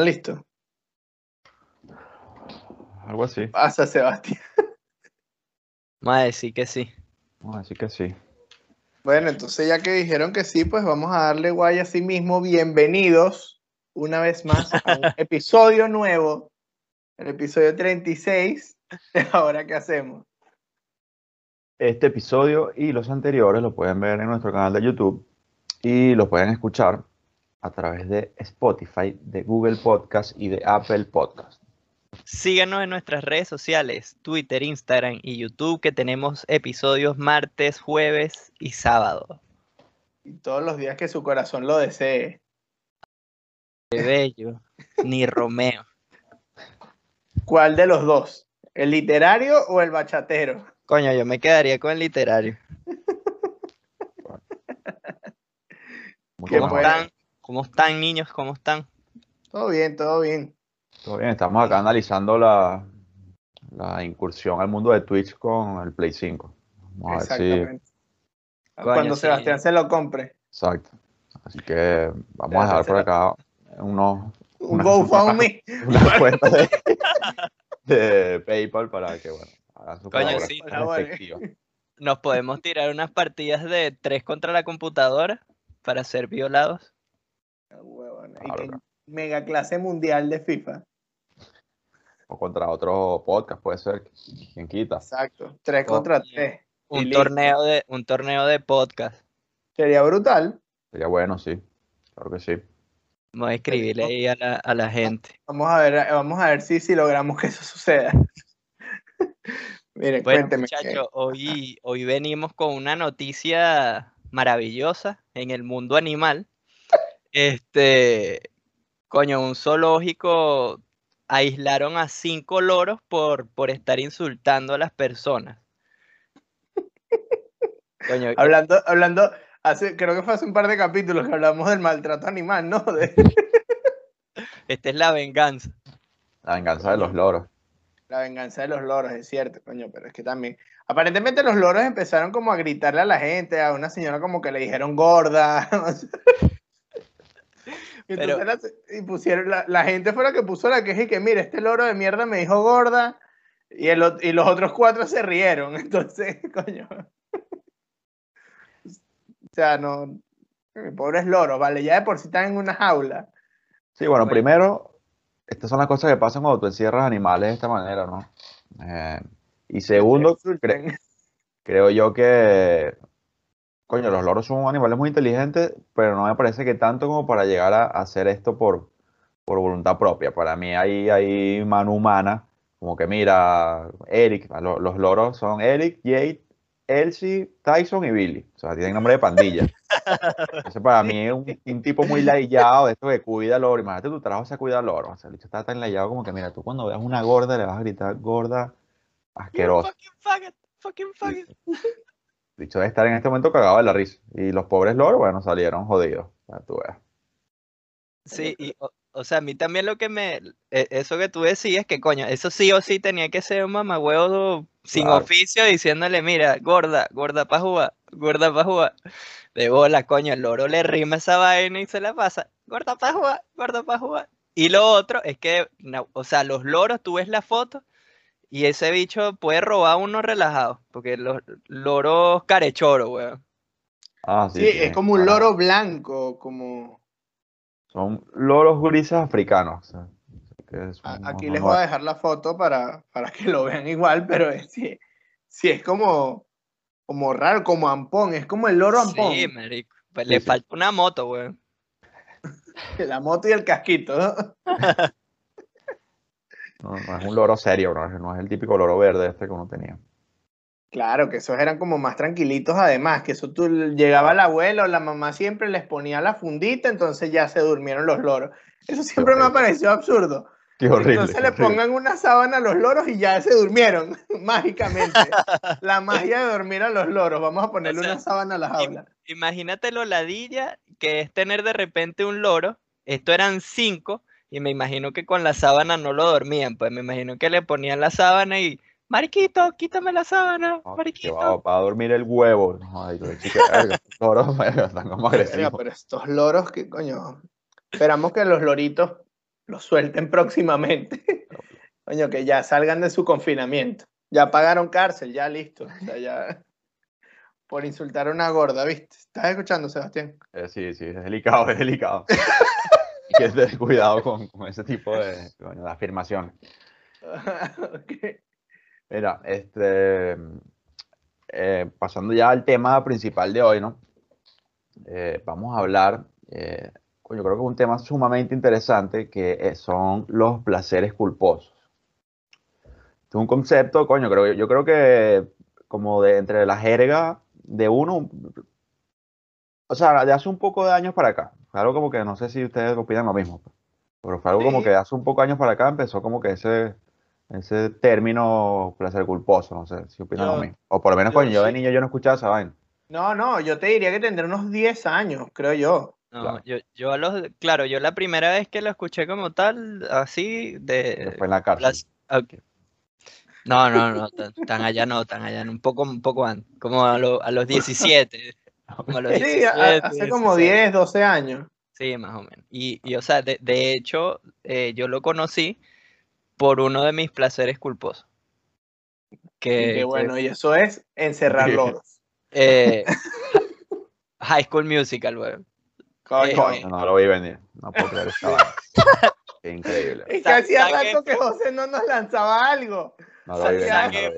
¿Están listos? Algo así. Pasa, Sebastián. Vamos a decir que sí. Vamos a decir que sí. Bueno, entonces ya que dijeron que sí, pues vamos a darle guay a sí mismo. Bienvenidos una vez más a un episodio nuevo, el episodio 36 de Ahora qué hacemos. Este episodio y los anteriores lo pueden ver en nuestro canal de YouTube y los pueden escuchar a través de Spotify, de Google Podcast y de Apple Podcast. Síganos en nuestras redes sociales, Twitter, Instagram y YouTube, que tenemos episodios martes, jueves y sábado. Y todos los días que su corazón lo desee. Qué bello. Ni Romeo. ¿Cuál de los dos? ¿El literario o el bachatero? Coño, yo me quedaría con el literario. ¿Cómo están? ¿Cómo están, niños? ¿Cómo están? Todo bien, todo bien. Todo bien, estamos acá analizando la, la incursión al mundo de Twitch con el Play 5. Vamos a ver si. Exactamente. Coño, Cuando sí. Sebastián se lo compre. Exacto. Así que vamos a dejar por acá unos, Un Una- GoFundMe. una cuenta de, de PayPal para que, bueno, hagan su Coño, sí. Nos podemos tirar unas partidas de tres contra la computadora para ser violados. Huevona, y Claro, que claro. mega clase mundial de FIFA. O contra otro podcast, puede ser. Quien quita. Exacto. Tres contra tres. Y Un listo. torneo de un torneo de podcast. Sería brutal. Sería bueno, sí. Claro que sí. Vamos a escribirle ahí a la, a la gente. Vamos a ver, vamos a ver si, si logramos que eso suceda. Miren, Bueno, cuénteme. muchachos, hoy, hoy venimos con una noticia maravillosa en el mundo animal. Este, coño, un zoológico aislaron a cinco loros por, por estar insultando a las personas. Coño, Hablando, hablando, hace, creo que fue hace un par de capítulos que hablamos del maltrato animal, ¿no? De esta es la venganza. La venganza de los loros. la venganza de los loros, es cierto, coño, pero es que también. Aparentemente los loros empezaron como a gritarle a la gente, a una señora como que le dijeron gorda. Y, Pero- entonces la- y pusieron, la, la gente fue la que puso la queja y que, mira, este loro de mierda me dijo gorda. Y, el, y los otros cuatro se rieron. Entonces, coño. O sea, no. Pobres loros, vale, ya de por sí están en una jaula. Sí, bueno, Bueno. primero, estas son las cosas que pasan cuando tú encierras animales de esta manera, ¿no? Eh, y segundo, cre- creo yo que, coño, los loros son animales muy inteligentes, pero no me parece que tanto como para llegar a, hacer esto por, por voluntad propia. Para mí hay, hay mano humana, como que mira, Eric, lo- los, loros son Eric, Jade, Elsie, Tyson y Billy. O sea, tienen nombre de pandilla. Eso para mí es un, un tipo muy layado, de esto que cuida al loro. Imagínate tu trabajo se cuida al loro. O sea, el bicho está tan layado como que, mira, tú cuando veas una gorda le vas a gritar gorda asquerosa. fucking faggot, fucking faggot. El bicho debe estar en este momento cagado de la risa. Y los pobres loros, bueno, salieron jodidos. Tú veas. Sí, y, o, o sea, a mí también lo que me, e- eso que tú decías, que coño, eso sí o sí tenía que ser un mamagüevo sin Claro. oficio diciéndole, mira, gorda, gorda pa' jugar, gorda pa' jugar. De bola, coño, el loro le rima esa vaina y se la pasa, gorda pa' jugar, gorda pa' jugar. Y lo otro es que, no, o sea, los loros, tú ves la foto y ese bicho puede robar uno relajado, porque los loros carechoro, weón. Ah, sí. Sí, es como un loro blanco, como... Son loros grises africanos. Aquí les voy a dejar la foto para, para que lo vean igual, pero es, sí, sí es como, como raro, como ampón, es como el loro ampón, Sí, marico. Pues Sí, le sí. falta una moto, weón. la moto y el casquito, ¿no? No, no es un loro serio, no es, no es el típico loro verde este que uno tenía. Claro, que esos eran como más tranquilitos además, que eso tú llegaba el abuelo, la mamá siempre les ponía la fundita, entonces ya se durmieron los loros. Eso siempre me ha parecido absurdo. Qué horrible. Entonces qué le pongan una sábana a los loros y ya se durmieron, mágicamente. La magia de dormir a los loros. Vamos a ponerle O sea, una sábana a la jaula. Imagínate lo ladilla que es tener de repente un loro. Esto eran cinco y me imagino que con la sábana no lo dormían. Pues me imagino que le ponían la sábana y, mariquito, quítame la sábana, No, mariquito. va, va a dormir el huevo. Ay, estos loros están como agresivos. pero estos loros, ¿qué coño? Esperamos que los loritos los suelten próximamente. Coño, que ya salgan de su confinamiento. Ya pagaron cárcel, ya listo. O sea, ya por insultar a una gorda, ¿viste? ¿Estás escuchando, Sebastián? Eh, sí, sí, es delicado, es delicado. Que tener cuidado con, con ese tipo de, afirmaciones. Ok. Mira, este, eh, pasando ya al tema principal de hoy, ¿no? Eh, vamos a hablar, eh, coño, creo que es un tema sumamente interesante que eh, son los placeres culposos. Es un concepto, coño, creo, yo creo que como de entre la jerga de uno, o sea, de hace un poco de años para acá, fue algo como que no sé si ustedes opinan lo mismo, pero fue algo como que hace un poco de años para acá empezó como que ese, ese término placer culposo, no sé si opinan lo Yo- mismo. O por lo menos, yo coño, yo de sí. niño yo no escuchaba esa vaina. No, no, yo te diría que tendré unos 10 años, creo yo. No, Claro. yo, yo a los, claro, yo la primera vez que lo escuché como tal, así, de Fue en la cárcel. las- ok. No, no, no, tan, tan allá no, tan allá no, un poco, un poco antes, como a, lo- a los 17, como a los Sí, a- 17, hace como 16. 10, 12 años. Sí, más o menos. Y, y o sea, de, de hecho, eh, yo lo conocí por uno de mis placeres culposos. Y Que, que bueno, y eso es encerrar loros. eh, High School Musical, weón. Coño. Coño, no lo vi venir. No puedo creer esta increíble. Es que hacía rato que José no nos lanzaba algo. No lo vi venir.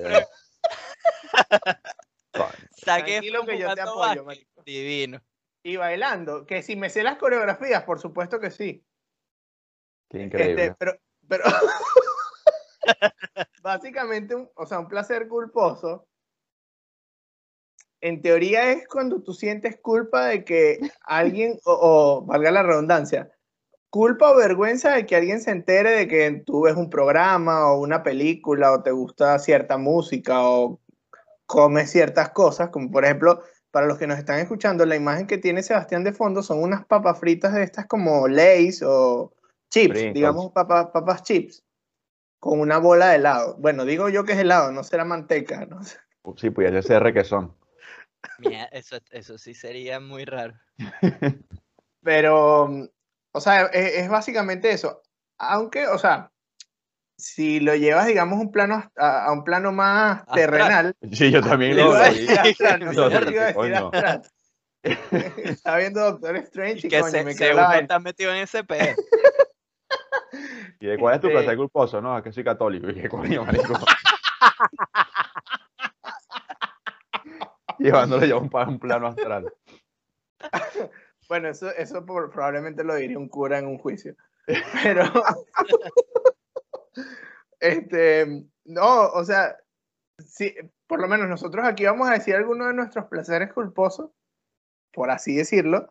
No Tranquilo que yo te apoyo, marico. Divino. Y bailando, que si me sé las coreografías, por supuesto que sí. Qué Este, increíble. pero, pero básicamente, un, o sea, un placer culposo, en teoría es cuando tú sientes culpa de que alguien, o, o, valga la redundancia, culpa o vergüenza de que alguien se entere de que tú ves un programa o una película o te gusta cierta música o comes ciertas cosas, como por ejemplo, para los que nos están escuchando, la imagen que tiene Sebastián de fondo son unas papas fritas de estas como Lay's o chips, Pringles. digamos papas, papas chips, con una bola de helado. Bueno, digo yo que es helado, no será manteca, no sé. Sí, pudiese ser requesón. Mira, eso, eso sí sería muy raro. Pero, o sea, es, es básicamente eso. Aunque, o sea, si lo llevas, digamos, un plano, a, a un plano más Astral. terrenal, Sí, yo también lo a qué a astral. Estaba viendo Doctor Strange y, que coño, se, me se uno está metido en ese pedo. ¿Y de cuál es tu Este- placer culposo? No, es que soy católico. Y dije, coño, marico. Llevándole ya un, pa- un plano astral. Bueno, eso, eso por- probablemente lo diría un cura en un juicio. Pero, este, no, o sea, sí, por lo menos nosotros aquí vamos a decir algunos de nuestros placeres culposos, por así decirlo,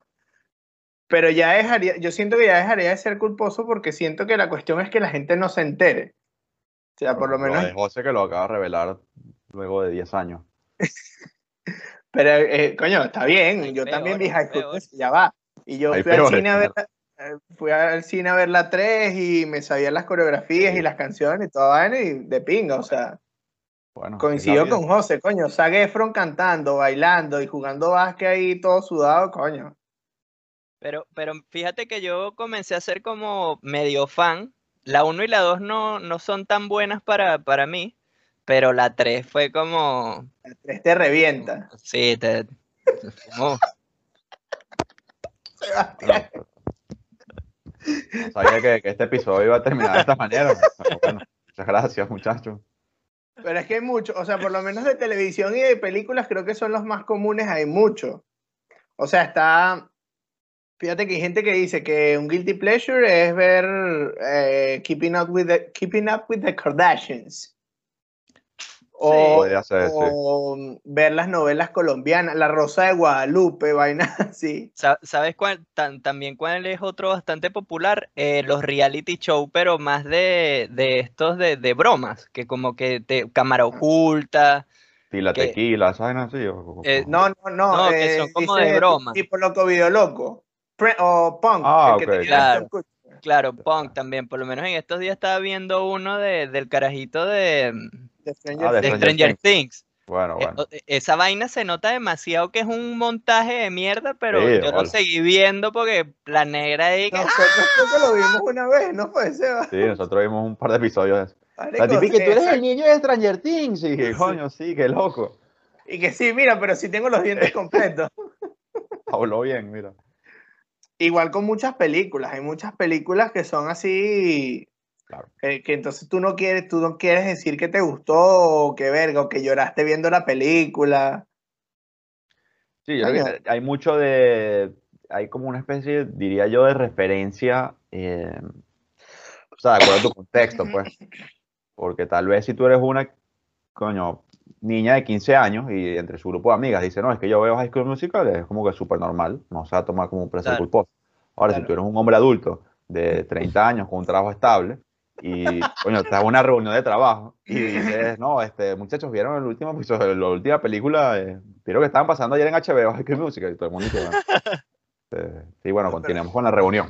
pero ya dejaría, yo siento que ya dejaría de ser culposo porque siento que la cuestión es que la gente no se entere. O sea, por lo menos, de José que lo acaba de revelar luego de 10 años. pero, eh, coño, está bien, yo también vi High School ya va. Y yo Hay fui al cine a ver, fui al cine a ver la 3 y me sabía las coreografías Sí. y las canciones y toda vaina y de pinga, o sea, Bueno, coincido es la con. José, coño, Zac Efron cantando, bailando y jugando básquet ahí todo sudado, coño. Pero, pero fíjate que yo comencé a ser como medio fan. La 1 y la 2 no, no son tan buenas para, para mí, pero la 3 fue como... La 3 te revienta. Sí, te... como- Sebastián. No, no sabía que, que este episodio iba a terminar de esta manera. bueno, muchas gracias, muchachos. Pero es que hay mucho, o sea, por lo menos de televisión y de películas creo que son los más comunes, hay mucho. O sea, está, fíjate que hay gente que dice que un guilty pleasure es ver eh, Keeping Up with the, Keeping Up with the Kardashians. O, Podría ser, sí. o ver las novelas colombianas, La Rosa de Guadalupe, vainas así. Sa- ¿Sabes cuál? Tan- también cuál es otro bastante popular? Eh, los reality show, pero más de, de estos de, de bromas, que como que te cámara oculta. Y la que- tequila, ¿esa vaina así? Eh, No, no, no. No, que eh, son como dice de broma. Tipo loco, video loco. Pre- o punk. Ah, el que ok. tenía Claro. Claro, punk también. Por lo menos en estos días estaba viendo uno de, del carajito de, De Stranger Ah, de. Stranger Things. Bueno, Eh, bueno. o- e- Esa vaina se nota demasiado que es un montaje de mierda, pero Sí, yo lo seguí viendo porque la negra ahí que... Nosotros creo que lo vimos una vez, ¿no fue, Seba? Sí, nosotros vimos un par de episodios de eso. Marico, La típica, tú eres el niño de Stranger Things. Y dije, Sí. coño, sí, qué loco. Y que sí, mira, pero sí tengo los dientes completos. Habló bien, mira. Igual con muchas películas, hay muchas películas que son así, Claro. que, que entonces tú no quieres, tú no quieres decir que te gustó o que verga, o que lloraste viendo la película. Sí, yo creo Coño. que hay mucho de. Hay como una especie, diría yo, de referencia. eh, o sea, de acuerdo a tu contexto, pues. Porque tal vez si tú eres una, coño, niña de 15 años y entre su grupo de amigas dice, no, es que yo veo High School Musical, es como que súper normal, no se va a tomar como un placer Claro. culposo. Ahora, si Claro. tú eres un hombre adulto de 30 años con un trabajo estable y, coño, estás en una reunión de trabajo y dices, no, este, muchachos, vieron el último episodio, la última película, eh, vieron que estaban pasando ayer en HBO, High School Musical, y todo el mundo dice, bueno, eh, sí, bueno, continuemos con la reunión,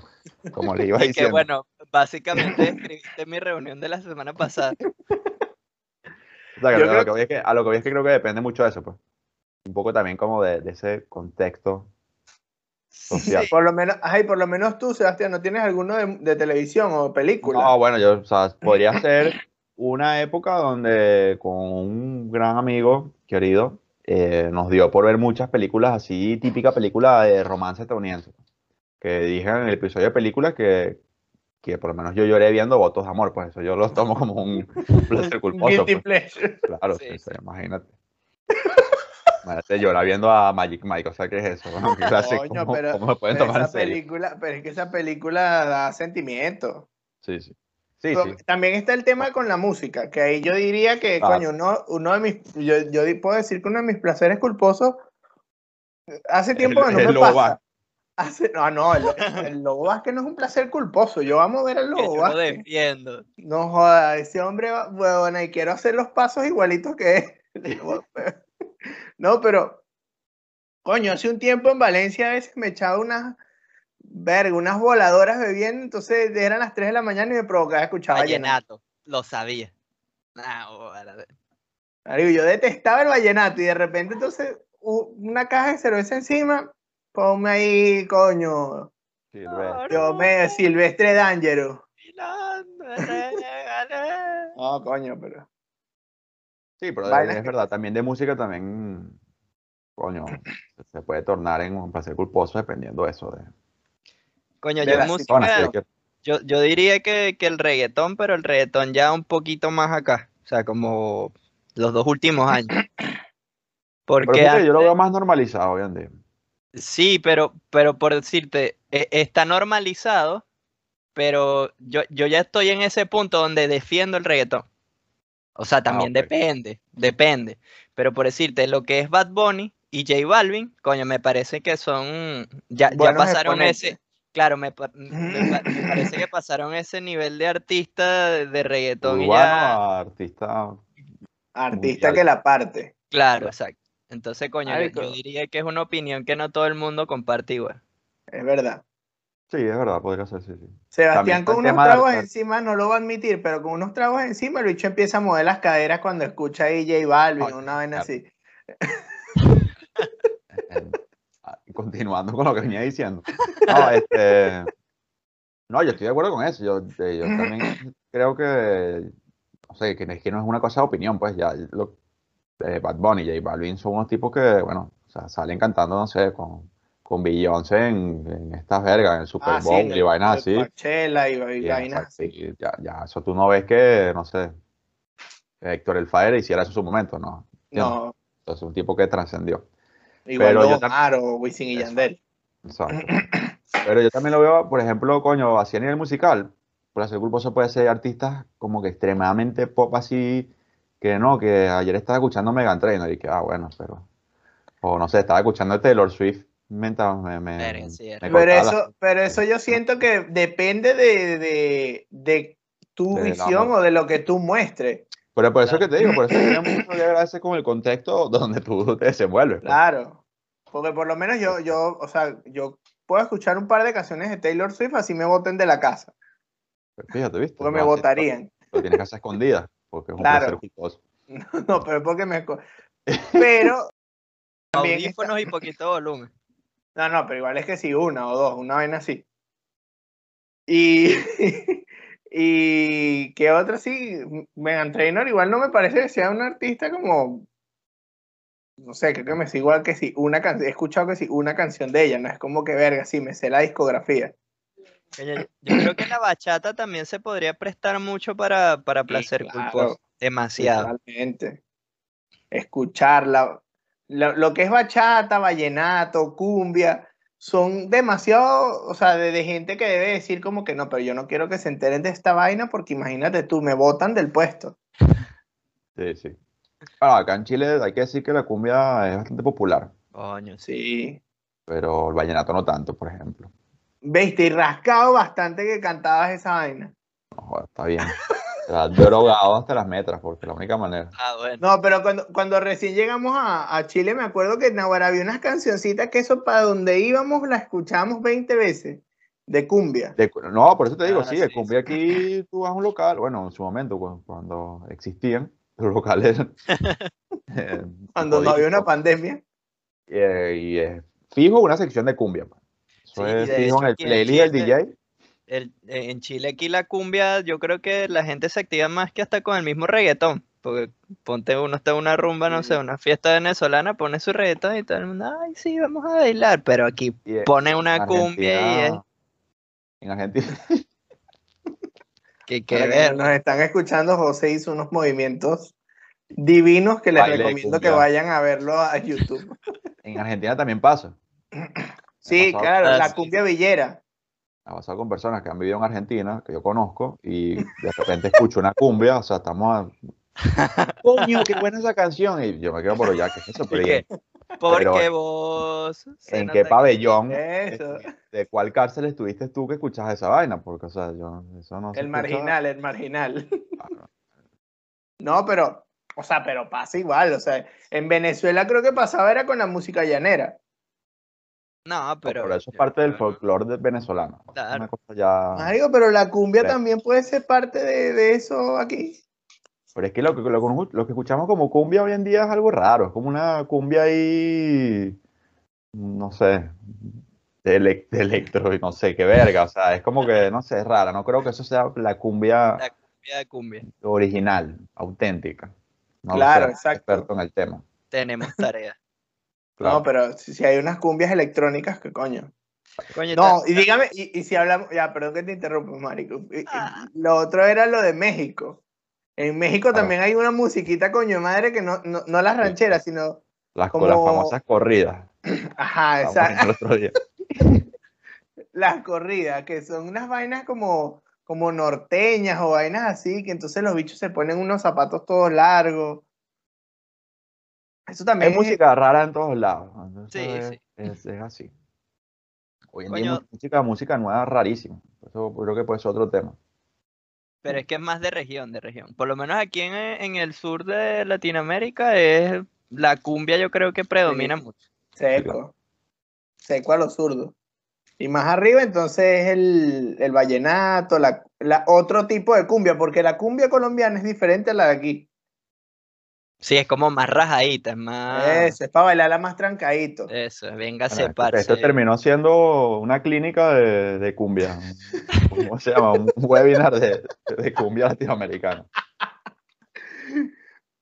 como les iba Y que diciendo. bueno, básicamente describiste mi reunión de la semana pasada. O sea, que Yo a, lo que voy es que, a lo que voy es que creo que depende mucho de eso, pues. Un poco también como de, de ese contexto social. Por lo menos, ay, por lo menos tú, Sebastián, ¿no tienes alguno de, de televisión o película? No, bueno, yo, o sea, podría ser una época donde con un gran amigo querido eh, nos dio por ver muchas películas así, típica película de romance estadounidense. Que dije en el episodio de películas que, que por lo menos yo lloré viendo Votos de Amor, pues eso yo lo tomo como un placer culposo. guilty pues. pleasure. Claro, Sí, sí, imagínate. Imagínate llorar viendo a Magic Mike, o sea, ¿qué es eso? Bueno, ¿qué clase- Coño, ¿cómo, pero, cómo pueden pero tomar en esa serio? película, pero es que esa película da sentimiento. Sí, sí. Sí, sí. También está el tema con la música, que ahí yo diría que, Claro. coño, uno, uno de mis, yo, yo puedo decir que uno de mis placeres culposos, hace tiempo El- que no me pasa. Hace, no, no, el, el Lobo Vázquez no es un placer culposo, yo amo ver al Lobo yo lo Vázquez. defiendo. No joda, ese hombre, va- huevona, y quiero hacer los pasos igualitos que él. No, pero, coño, hace un tiempo en Valencia a veces me echaba unas, verga, unas voladoras bebiendo, entonces eran las 3 de la mañana y me provocaba escuchar vallenato. Vallenato, lo sabía. Ah, bueno, yo detestaba el vallenato y de repente entonces una caja de cerveza encima, ponme ahí, coño, ves. yo me Silvestre D'Angelo. No, coño, pero... Sí, pero de- es verdad, también de música también, coño, se puede tornar en un placer culposo dependiendo de eso. De, Coño, De yo música, Bueno, que- yo, yo diría que, que el reggaetón, pero el reggaetón ya un poquito más acá. O sea, como los dos últimos años. pero Porque fíjate, yo lo veo más normalizado hoy en día. Sí, pero, pero por decirte, e- está normalizado, pero yo, yo ya estoy en ese punto donde defiendo el reggaetón. O sea, también ok. depende, depende. Pero por decirte, lo que es Bad Bunny y J Balvin, coño, me parece que son, ya, ya pasaron exponentes. ese, claro, me, pa- me pa- me parece que pasaron ese nivel de artista de, de reggaetón y ya, artista. Artista Mundial. que la parte. claro, exacto. Entonces, coño, yo- diría que es una opinión que no todo el mundo comparte igual. Es verdad. Sí, es verdad, podría ser, sí, sí. Sebastián También con unos de tragos encima no lo va a admitir, pero con unos tragos encima el bicho empieza a mover las caderas cuando escucha ahí J Balvin, Ay, una vaina claro. así. ah, continuando con lo que venía diciendo. No, este, no, yo estoy de acuerdo con eso. Yo, eh, yo también creo que, no sé, que, es que no es una cosa de opinión, pues ya lo, eh, Bad Bunny y J Balvin son unos tipos que, bueno, o sea, salen cantando, no sé, con, con Beyoncé en, en estas vergas, en el Super Ah, Bowl y vainas así. Coachella y, y Y, vainas así. ya, ya, eso tú no ves que, no sé, Héctor El Fire hiciera eso en su momento, ¿no? No, Entonces, un tipo que trascendió. igual Pero yo Omar o Wisin y Eso. Yandel. Exacto. Pero yo también lo veo, por ejemplo, coño, así a nivel musical. Por hacer culposo puede ser artistas como que extremadamente pop así, que no, que ayer estaba escuchando Megan Trainor y que, ah, bueno, pero. O no sé, estaba escuchando Taylor Swift mientras me. me, sí, me Pero eso, pero eso yo siento que depende de, de, de tu De visión o de lo que tú muestres. Pero por eso que te digo, por eso tiene mucho que ver a veces con el contexto donde tú te desenvuelves. pues. Claro. Porque por lo menos yo, yo, o sea, yo puedo escuchar un par de canciones de Taylor Swift así me voten de la casa. Fíjate, ¿viste? Porque me No, así, votarían. Lo tienes que hacer escondida, porque es un Claro. placer culposo. No, pero es porque me. Pero está- Audífonos y poquito volumen. No, no, pero igual es que sí, una o dos, una vaina así. Y, y qué otra sí, Megan Trainor igual no me parece que sea un artista como, no sé, creo que me sé igual que sí, una canción, he escuchado que sí, una canción de ella, no es como que verga, sí, me sé la discografía. Yo, creo que la bachata también se podría prestar mucho para, para placer claro. culposo. Demasiado. Totalmente. Escucharla. Lo, lo que es bachata, vallenato, cumbia, son demasiado, o sea, de, de gente que debe decir como que no, pero yo no quiero que se enteren de esta vaina porque imagínate tú, me botan del puesto. Sí, sí. Bueno, acá en Chile hay que decir que la cumbia es bastante popular, Coño, sí. Sí. pero el vallenato no tanto, por ejemplo. Viste, y rascado bastante que cantabas esa vaina. No, joder, está bien. Te has drogado hasta las metras, porque es la única manera. Ah, bueno. No, pero cuando, cuando recién llegamos a, a Chile, me acuerdo que en Nahuara había unas cancioncitas que eso para donde íbamos la escuchábamos 20 veces, de cumbia. De no, por eso te digo, Ah, sí, sí, de cumbia aquí tú vas a un local, bueno, en su momento, cu- cuando, existían los locales. eh, Cuando no había una pandemia. eh, y es fijo una sección de cumbia. pues. Eso Sí, es fijo hecho en el playlist del Chile- DJ. El- eh, en Chile aquí la cumbia, yo creo que la gente se activa más que hasta con el mismo reggaetón. Porque ponte uno está en una rumba, no sé, una fiesta venezolana, pone su reggaetón y todo el mundo, ay, sí, vamos a bailar. Pero aquí pone una cumbia y es En Argentina, que, que ver. nos están escuchando, José hizo unos movimientos divinos que les Baile recomiendo que vayan a verlo a YouTube. en Argentina también pasa. Sí, claro, la cumbia villera. Ha pasado con personas que han vivido en Argentina, que yo conozco, y de repente escucho una cumbia, o sea, estamos a... Coño, qué buena esa canción. Y yo me quedo por allá, ¿qué es eso? Pero, ¿Y ¿y qué? Porque pero- vos. ¿En qué pabellón? Eso. ¿De cuál cárcel estuviste tú que escuchas esa vaina? Porque, o sea, yo, eso no El escucha. marginal, el marginal. Claro. No, pero, o sea, pero pasa igual. O sea, en Venezuela creo que pasaba era con la música llanera. No, No, pero. pero eso es yo- parte del folclore venezolano. Claro. Una cosa ya... Marico, pero la cumbia también puede ser parte de, de eso aquí. Pero es que lo que, lo, que- lo que escuchamos como cumbia hoy en día es algo raro. Es como una cumbia ahí, no sé, de, elec- de electro y no sé qué verga. O sea, es como que, no sé, es rara. No creo que eso sea la cumbia La cumbia de cumbia. original, auténtica. No Claro, exacto. experto en el tema. Tenemos tarea. Claro. No, pero si, si hay unas cumbias electrónicas, ¿qué coño? Coño, No, y dígame, y, y si hablamos, ya, perdón que te interrumpa, marico. Y- y Ah. Lo otro era lo de México. En México Claro. también hay una musiquita, coño madre, que no, no, no las rancheras, sino, Las, como- las famosas corridas. ajá, día. las corridas, que son unas vainas como, como norteñas o vainas así, que entonces los bichos se ponen unos zapatos todos largos. Eso también Hay es- música rara en todos lados. Sí, es, sí. es- es así. Hoy en día hay música, música nueva rarísima. Eso creo que puede ser otro tema. Pero es que es más de región, de región. Por lo menos aquí en, en el sur de Latinoamérica es la cumbia yo creo que predomina Sí. mucho. Seco. Seco a lo zurdo. Y más arriba, entonces, es el, el vallenato, la, la- otro tipo de cumbia, porque la cumbia colombiana es diferente a la de aquí. Sí, es como más rajadita, es más... Eso, es para bailarla más trancadito. Eso, véngase, Bueno, esto, parce. esto terminó siendo una clínica de, de cumbia. ¿Cómo se llama? Un webinar de, de cumbia latinoamericana.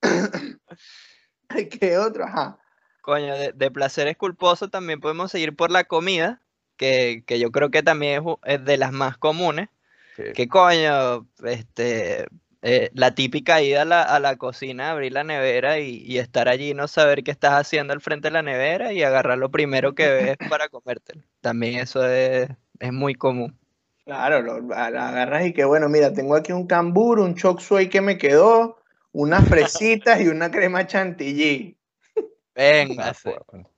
¿Qué otro? Ajá. Coño, de, de placeres culposos también podemos seguir por la comida, que, que yo creo que también es, de las más comunes. Sí. Que coño, este, eh, la típica ida a la, a la cocina, abrir la nevera y, y estar allí, no saber qué estás haciendo al frente de la nevera y agarrar lo primero que ves para comértelo. También eso es, es muy común. Claro, lo, agarras y que bueno, mira, tengo aquí un cambur, un chop suey que me quedó, unas fresitas y una crema chantilly. Venga, Ah, bueno.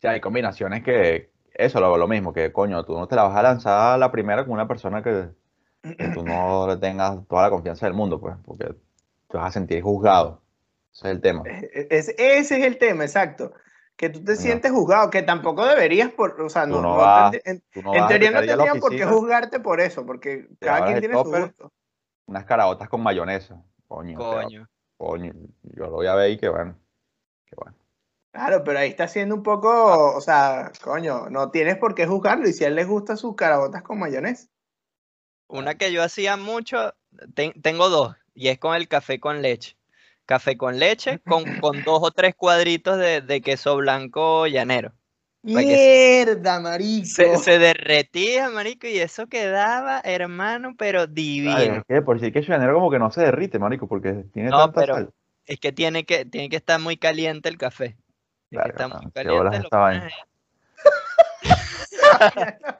Sí, hay combinaciones que, eso, lo, lo mismo, que coño, tú no te la vas a lanzar a la primera con una persona que, que tú no le tengas toda la confianza del mundo, pues, porque te vas a sentir juzgado. Ese es el tema. E- es- ese es el tema, exacto. Que tú te Coño. sientes juzgado, que tampoco deberías, por, o sea, no, no no vas- en, no teoría no tendrían por qué juzgarte por eso, porque Te cada quien tiene su gusto. unas caraotas con mayonesa. Coño. te va- coño. coño, yo lo voy a ver y que bueno. Que bueno. Claro, pero ahí está siendo un poco, o sea, coño, no tienes por qué juzgarlo. Y si a él le gusta sus carabotas con mayonesa. Una que yo hacía mucho, ten- tengo dos, y es con el café con leche. Café con leche con, con dos o tres cuadritos de, de queso blanco llanero. Que Mierda, marico. Se, se derretía, marico, y eso quedaba, hermano, pero Ay, divino. es que por si que llanero como que no se derrite, marico, porque tiene No, tanta pero- sal. Es que tiene que, tiene que estar muy caliente el café. Tiene que Verga, estar muy mano, qué bolas caliente. lo esta vaina. pones ahí.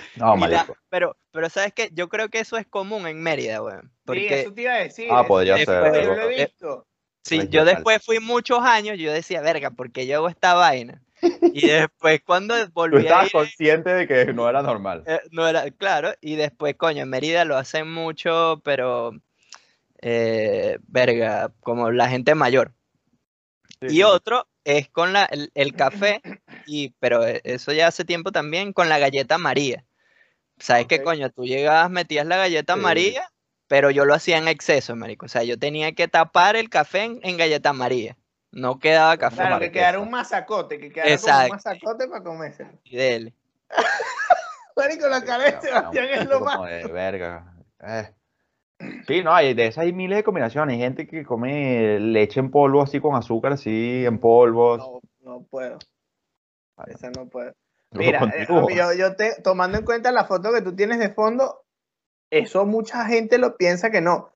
No, la- pero, pero ¿sabes qué? Yo creo que eso es común en Mérida, weón. Sí, Porque eso te iba a decir. Ah, podría te- ser, Yo lo he visto. Sí, Pues yo después fui muchos años, yo decía, verga, ¿por qué yo hago esta vaina? Y después cuando Tú volví a estabas ir, consciente de que no era normal. eh, no era, claro, y después, coño, en Mérida lo hacen mucho, pero, eh, verga, como la gente mayor. Sí, Y sí. otro es con la, el, el café, y, pero e- eso ya hace tiempo también, con la galleta María. ¿Sabes qué, Ok. coño? Tú llegabas, metías la galleta Sí. María, pero yo lo hacía en exceso, marico. O sea, yo tenía que tapar el café en, en galleta María. No quedaba café. Claro, que quedara un mazacote, que quedara como un Exacto. mazacote para comérselo. Y dele. Marico, la cara de Sebastián es lo más. de verga. Eh. Sí, no, hay, de esas hay miles de combinaciones. Hay gente que come leche en polvo así con azúcar, así en polvos. No, no puedo. Esa no puedo. Luego Mira, eh, continúo. yo, yo te, tomando en cuenta la foto que tú tienes de fondo, eso mucha gente lo piensa que no.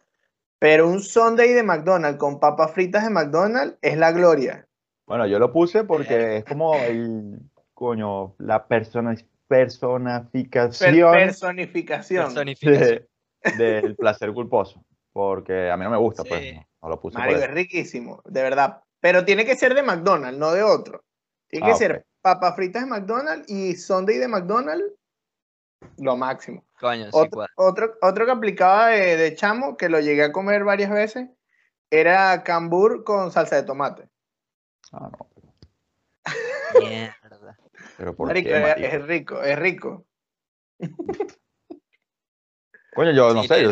Pero un Sunday de McDonald's con papas fritas de McDonald's es la gloria. Bueno, yo lo puse porque es como el, coño, la persona, Per- personificación personificación. Personificación. de- del placer culposo. Porque a mí no me gusta, pues. Sí. No, no lo puse eso. es riquísimo, de verdad. Pero tiene que ser de McDonald's, no de otro. Tiene que Ah, ser. Papas fritas de McDonald's y Sunday de McDonald's, lo máximo. Coño, sí, Otro, otro, otro que aplicaba de, de chamo, que lo llegué a comer varias veces, era cambur con salsa de tomate. Ah, no, Mierda. pero ¿por Marico, qué, es, rico, es rico. Coño, yo no sé, yo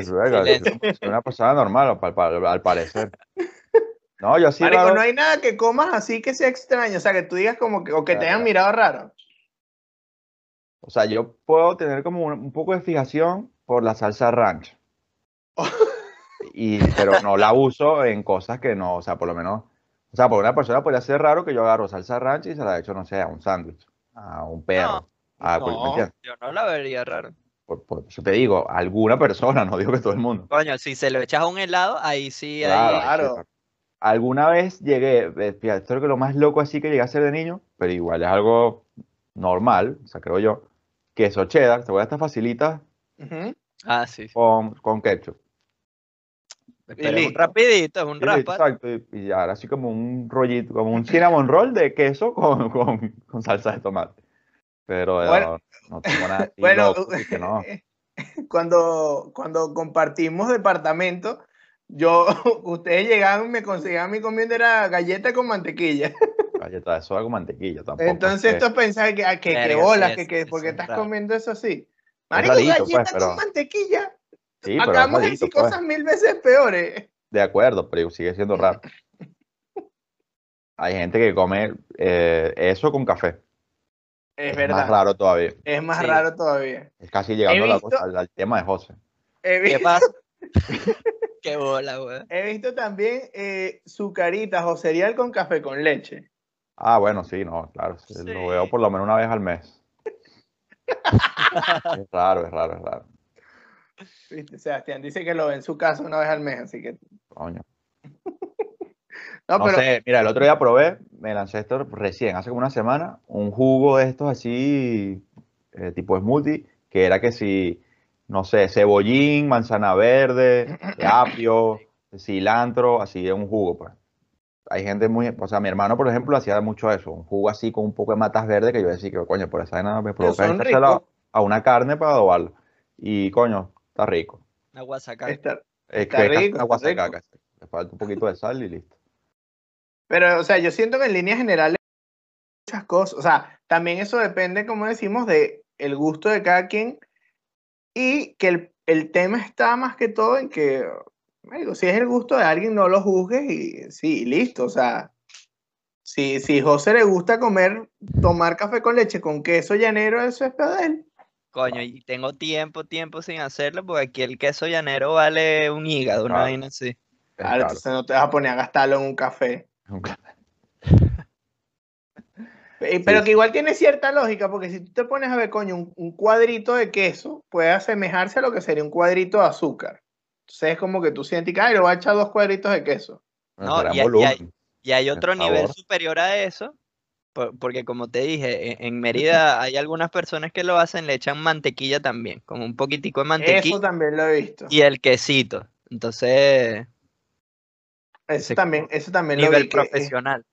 una persona normal, al, al- al parecer. No, yo sí Marico, raro- no hay nada que comas así que sea extraño, o sea, que tú digas como que, o que te hayan mirado raro. O sea, yo puedo tener como un, un poco de fijación por la salsa ranch. Y, pero no la uso en cosas que no, o sea, por lo menos, o sea, por una persona podría ser raro que yo agarro salsa ranch y se la echo, no sé, a un sándwich, a un perro. a- ¿me no. Yo no la vería raro. Por, por eso te digo, alguna persona, no digo que todo el mundo. Coño, si se lo echas a un helado, ahí sí, Claro, ahí. Claro. Alguna vez llegué, eh, fíjate, esto es lo más loco así que llegué a ser de niño, pero igual es algo normal, o sea, creo yo, queso cheddar, te voy a estas facilitas Ujú. Ah, sí. con, con ketchup. Rapidito, es un raspa. exacto, y, y ya, así como un rollito, como un cinnamon roll de queso con, con, con salsa de tomate. Pero eh, Bueno. no, no tengo nada Bueno, loco, así que no. cuando, cuando compartimos departamento, yo, ustedes llegaban y me conseguían mi comiendo era galleta con mantequilla. Galleta de soda con mantequilla tampoco. Entonces es que- estos pensaban que, ah, que, que Verga, bolas, que, es- que, eso ¿por qué es estás comiendo eso así? Marico, galleta pues, pero- con mantequilla. sí, pero es Acabamos de decir pues. cosas mil veces peores. De acuerdo, pero sigue siendo raro. Hay gente que come eh, eso con café. Es, Es verdad. más raro todavía. Es más Sí. raro todavía. Es casi llegando a la visto- cosa- al, al tema de José. ¿Qué pasa? Qué bola, weón. he visto también eh, sucaritas o cereal con café con leche. Ah, bueno, sí, no, claro. sí. Lo veo por lo menos una vez al mes. es raro, es raro, es raro. ¿Viste? Sebastián dice que lo ve en su casa una vez al mes, así que. Coño. No, No pero sé, mira, el otro día probé, me lancé esto recién, hace como una semana, un jugo de estos así, eh, tipo smoothie, que era que si, no sé, cebollín, manzana verde, apio, cilantro, así de un jugo, pues. Hay gente muy, o sea, mi hermano, por ejemplo, hacía mucho eso, un jugo así con un poco de matas verdes, que yo decía que, coño, por esa vaina me provoca ricos. a una carne para adobarla. Y, coño, está rico. Una guasaca. está- Es Está que es casi rico, una guasacaca, Le falta un poquito de sal y listo. Pero, o sea, yo siento que en líneas generales muchas cosas, o sea, también eso depende, como decimos, de el gusto de cada quien y que el, el tema está más que todo en que Marico, si es el gusto de alguien, no lo juzgues y sí, listo. O sea, si, si José le gusta comer, tomar café con leche con queso llanero, eso es peor de él. Coño, y tengo tiempo, tiempo sin hacerlo, porque aquí el queso llanero vale un hígado, una vaina así. Claro, entonces no te vas a poner a gastarlo en un café. Eh, Pero Sí. que igual tiene cierta lógica, porque si tú te pones a ver, coño, un, un cuadrito de queso puede asemejarse a lo que sería un cuadrito de azúcar. Entonces es como que tú sientes que, ay, le voy a echar dos cuadritos de queso. Bueno, No, y hay- y volumen. hay- Y hay otro El nivel superior a eso, por- porque como te dije, en, en Mérida hay algunas personas que lo hacen, le echan mantequilla también, como un poquitico de Eso mantequilla también lo he visto. y el quesito. Entonces, Eso también, eso también lo nivel que, eh, profesional.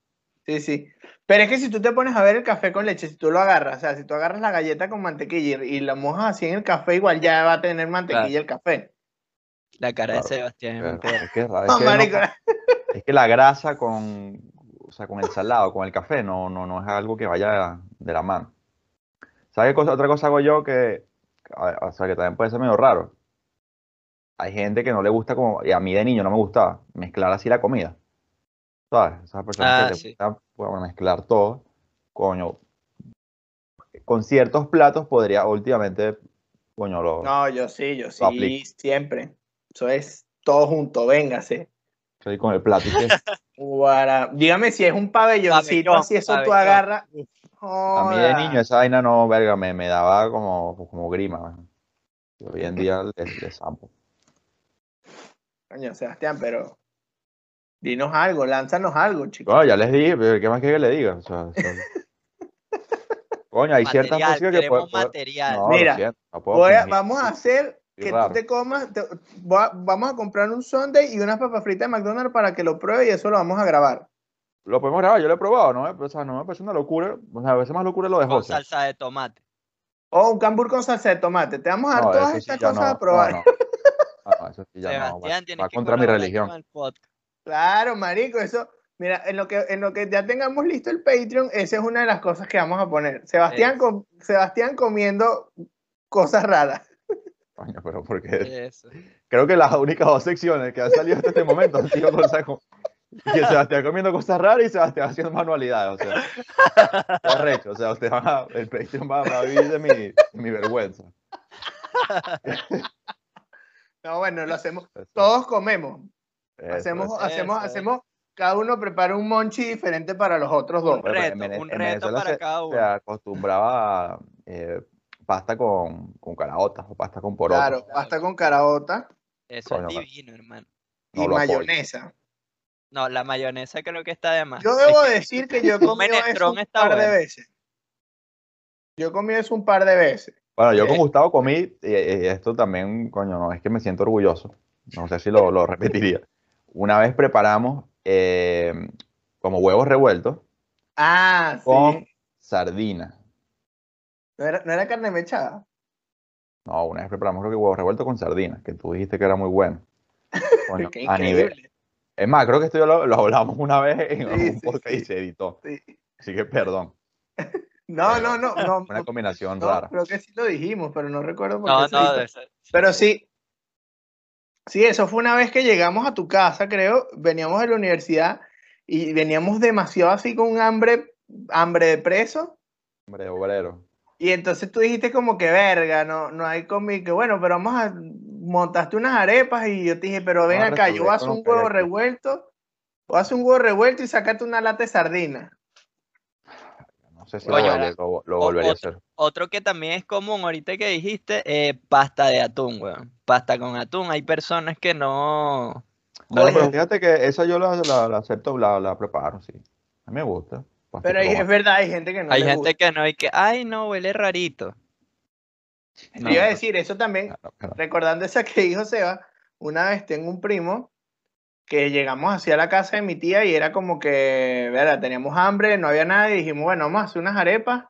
Sí, sí. Pero es que si tú te pones a ver el café con leche, si tú lo agarras, o sea, si tú agarras la galleta con mantequilla y, la mojas así en el café, igual ya va a tener mantequilla el café. La cara Claro, de Sebastián es que es raro, es que no- marico, es que la grasa con, o sea, con el salado, con el café, no, no, no es algo que vaya de la mano. ¿Sabes qué cosa, otra cosa hago yo que, o sea, que también puede ser medio raro? Hay gente que no le gusta como, y a mí de niño no me gustaba, mezclar así la comida. ¿Sabes? Esas personas Ah, que te gustan bueno, mezclar todo, coño. Con ciertos platos podría últimamente, coño, lo, No, yo sí, yo sí, aplico. siempre. Eso es todo junto, véngase. estoy con el plato. Guara- Dígame si es un pabelloncito, Pabellón, así eso tú agarras. A mí de niño esa vaina no, verga, me, me daba como, como grima. man. Hoy en día le, le zampo. Coño, Sebastián, pero dinos algo, lánzanos algo, chicos. No, ya les dije, pero ¿qué más quiere que le diga? O sea, coño, hay ciertas Material, músicas que puede- material. No, Mira, siento, no puedo Voy a- vamos a hacer que raro. tú te comas, te- voy a- vamos a comprar un Sunday y unas papas fritas de McDonald's para que lo pruebe y eso lo vamos a grabar. Lo podemos grabar, yo lo he probado, ¿no? O sea, no me parece una locura. O sea, a veces más locura lo de Con José. salsa de tomate. O un cambur con salsa de tomate. Te vamos a dar No, todas sí estas cosas no, a probar. No, no. No, eso sí ya no. Va, Sebastián tiene va que contra mi religión. Claro, marico, eso. Mira, en lo que en lo que ya tengamos listo el Patreon, esa es una de las cosas que vamos a poner. Sebastián, com- Sebastián comiendo cosas raras. Coño, pero porque Eso. creo que las únicas dos secciones que han salido hasta este momento han sido cosas como que Sebastián comiendo cosas raras y Sebastián haciendo manualidades. O sea, arrecho. O sea, usted va a- el Patreon va, va a vivir de mi, de mi vergüenza. No, bueno, lo hacemos. Todos comemos. Eso, Hacemos, eso. hacemos, Eso. hacemos. Cada uno prepara un monchi diferente para los otros dos. Bueno, reto, en un en reto Venezuela para se- cada Se uno. acostumbraba a eh, pasta con, con caraotas o pasta con porotos. Claro, pasta con caraota Eso Coño, es divino, hermano. y apoyo. mayonesa. No, la mayonesa creo que está de más. Yo debo decir que yo he Un comido eso un par de veces. Yo he comido eso un par de veces. Bueno, yo con Eh. Gustavo comí, y, y esto también, coño, no, es que me siento orgulloso. No sé si lo, lo repetiría. Una vez preparamos eh, como huevos revueltos Ah, sí. con sardina. ¿No era, no era carne mechada? No, una vez preparamos creo que huevos revueltos con sardina, que tú dijiste que era muy bueno. Qué a nivel. Es más, creo que esto ya lo, lo hablamos una vez en Sí, un sí, podcast y sí. se editó. Sí. Así que perdón. No, no, no, no. Una combinación no, rara. creo que sí lo dijimos, pero no recuerdo por No, qué se no, hizo. Pero sí. Sí, eso fue una vez que llegamos a tu casa, creo. Veníamos de la universidad y veníamos demasiado así con un hambre, hambre de preso. Hombre, obrero. Y entonces tú dijiste como que verga, no, no hay comida, que bueno, pero vamos a, montaste unas arepas y yo te dije, pero ven acá, yo voy a resolver hacer con un huevo revuelto, voy a hacer un huevo revuelto y sacate una lata de sardina. No sé si lo, lo- lo o- volvería a hacer. Otro que también es común ahorita que dijiste, eh, pasta de atún, weón. Pasta con atún. Hay personas que no. no pero fíjate que esa yo la, la- la acepto, la, la preparo, sí. A mí me gusta. Pero hay- es verdad, hay gente que no Hay le gente gusta. que no, y que, ay, no, huele rarito. Te No, iba a decir, eso también, Claro, claro. recordando esa que dijo Seba, una vez tengo un primo que llegamos hacia la casa de mi tía y era como que, ¿verdad? Teníamos hambre, no había nada y dijimos, bueno, vamos a hacer unas arepas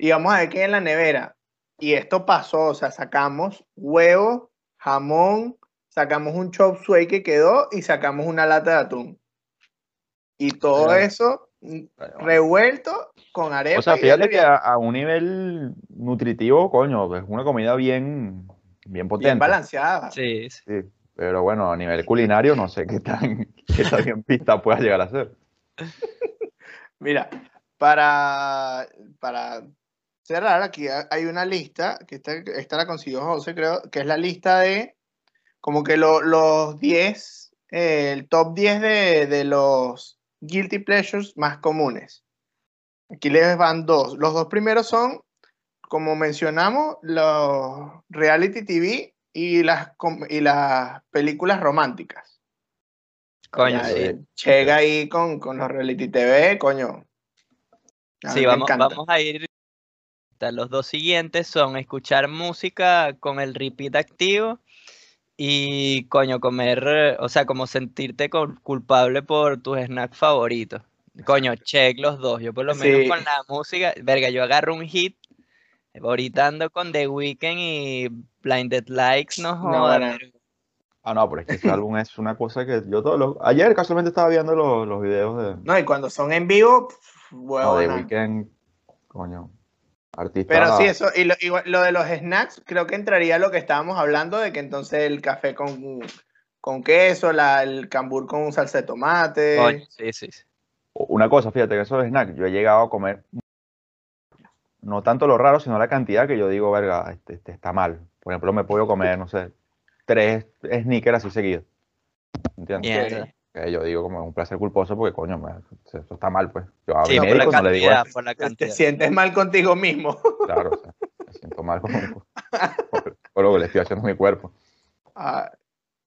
y vamos a ver qué hay en la nevera. Y esto pasó, o sea, sacamos huevo, jamón, sacamos un chop suey que quedó y sacamos una lata de atún. Y todo eso revuelto con arepa. O sea, fíjate que a, a un nivel nutritivo, coño, es una comida bien, bien bien potente. balanceada. Sí, sí. Sí, Pero bueno, a nivel culinario no sé qué tan, qué tan bien pista pueda llegar a ser. Mira, para, para cerrar, aquí ha- hay una lista, que esta, esta la consiguió José, creo, que es la lista de como que lo- los 10, eh, el top 10 de, de los guilty pleasures más comunes. Aquí les van dos. Los dos primeros son, como mencionamos, los reality TV y las, y las películas románticas. Coño, sí. eh, Llega ahí con, con los reality TV, coño. A Sí, vamos, vamos a ir. Los dos siguientes son escuchar música con el repeat activo y, coño, comer, o sea, como sentirte cul- culpable por tus snacks favoritos. Coño, check los dos. Yo por lo menos Sí. con la música, verga, yo agarro un hit, ahorita ando con The Weeknd y Blinded Likes, no No, joda, bueno. pero- Ah, no, pero es que ese álbum es una cosa que yo todos los... Ayer casualmente estaba viendo los, los videos de, No, y cuando son en vivo, pf, no, de Weeknd, coño, artista... Pero sí, eso, y lo, igual- lo de los snacks, creo que entraría lo que estábamos hablando, de que entonces el café con, con queso, la, el cambur con salsa de tomate. Sí, sí, sí. Una cosa, fíjate que esos snacks, yo he llegado a comer no tanto lo raro, sino la cantidad que yo digo, verga, este, este está mal. Por ejemplo, me puedo comer, no sé, tres sneakers así seguidos. ¿Entiendes? Mierda. Que yo digo como un placer culposo porque, coño, me- eso está mal, pues. Yo a Sí, por la médico no le digo cantidad, eso. por la Te- Te cantidad. sientes mal contigo mismo. Claro, o sea, me siento mal como, por, por lo que le estoy haciendo a mi cuerpo. Ah,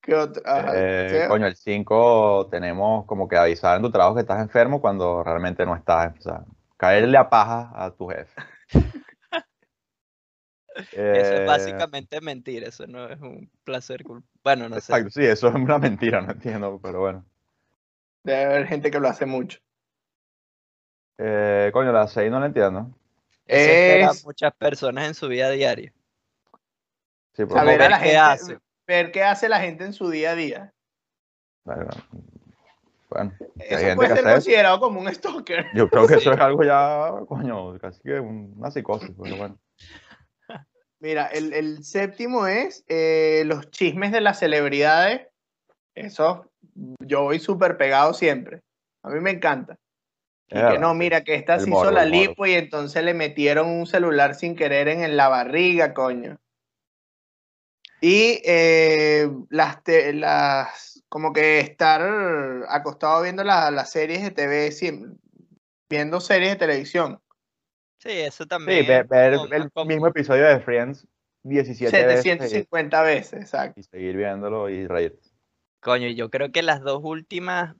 ¿qué otro? Ajá, Eh, coño, el 5 tenemos como que avisar en tu trabajo que estás enfermo cuando realmente no estás. O sea, caerle a paja a tu jefe. Eso Eh, es básicamente mentira, eso no es un placer culposo. Bueno, no sé. Exacto, sí, eso es una mentira, no entiendo, pero bueno. Debe haber gente que lo hace mucho. Eh, coño, la 6 no la entiendo. Es muchas personas en su vida diaria. Sí, a ver la qué gente, hace. ver qué hace la gente en su día a día. bueno, bueno, Eso gente puede que ser considerado como un stalker. yo creo que eso es algo ya, coño, casi que un- una psicosis, pero bueno. Mira, el, el séptimo es eh, los chismes de las celebridades. Eso yo voy súper pegado siempre. A mí me encanta. Y que verdad, no, sí. mira, que esta El se hizo la lipo y entonces le metieron un celular sin querer en, la barriga, coño. Y eh, las, te- las, como que estar acostado viendo la- las series de TV, viendo series de televisión. Sí, eso Sí, también. ver, ver como el mismo episodio de Friends 17 veces 750 veces, exacto. y seguir viéndolo y reír. Coño, yo creo que las dos últimas,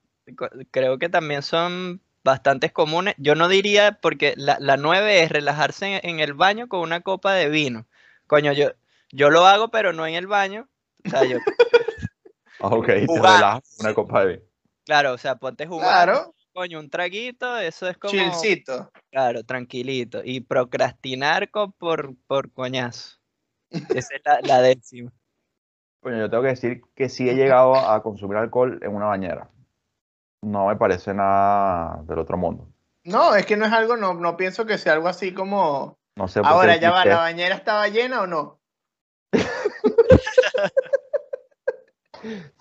creo que también son bastantes comunes. Yo no diría, porque la, la nueve es relajarse en, en el baño con una copa de vino. Coño, yo, yo lo hago, pero no en el baño. O sea, yo, Ah, Ok, te relajas con una copa de vino. claro, o sea, ponte jugando, Claro, coño, un traguito, eso es como, chilcito. claro, tranquilito. Y procrastinar co- por, por coñazo. Esa es la, la décima. Coño, yo tengo que decir que sí he llegado a consumir alcohol en una bañera. No me parece nada del otro mundo. No, es que no es algo, no, no pienso que sea algo así como. No sé por qué Ahora ya va, ¿la bañera estaba llena o no?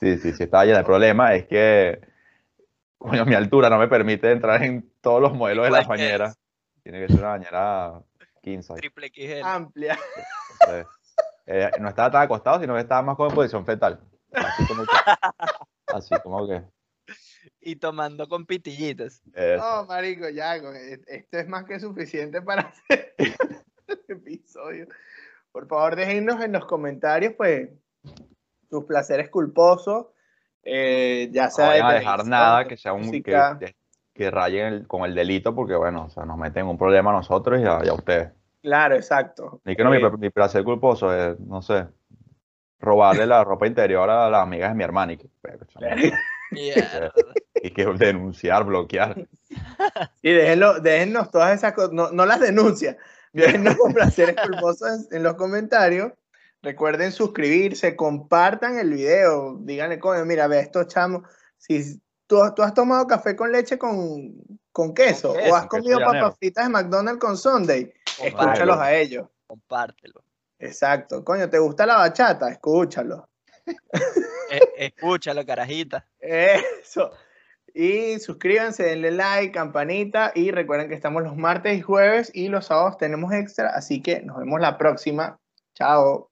Sí, sí, sí, estaba llena. El problema es que, coño, mi altura no me permite entrar en todos los modelos de las que bañeras. Tiene que ser una bañera 15. Triple XL. Amplia. Entonces, eh, no estaba tan acostado, sino que estaba más como en posición fetal. Así como que. Así como que Y tomando con pitillitas. No, marico, ya, e- esto es más que suficiente para hacer el episodio. Por favor, déjennos en los comentarios, pues, sus placeres culposos, eh, ya no sea vayan a dejar nada que sea un que, música. que, que raye el- con el delito, porque bueno, o sea, nos meten en un problema a nosotros y a, y a ustedes. Claro, exacto. Ni que no, mi, Eh, mi placer culposo es, no sé, robarle la ropa interior a las amigas de mi hermana y que, Mierda. y que denunciar, bloquear. Y déjenlo, déjennos todas esas cosas, no, no las denuncias, déjennos con placeres culposos en, los comentarios. Recuerden suscribirse, compartan el video, díganle, coño, mira, ve estos chamos, si tú, tú has tomado café con leche con, con queso, queso, o has comido papas fritas de McDonald's con Sunday. Escúchalos a ellos. Compártelo. Exacto. Coño, ¿te gusta la bachata? Escúchalo. Eh, escúchalo, carajita. Eso. Y suscríbanse, denle like, campanita y recuerden que estamos los martes y jueves y los sábados tenemos extra, así que nos vemos la próxima. Chao.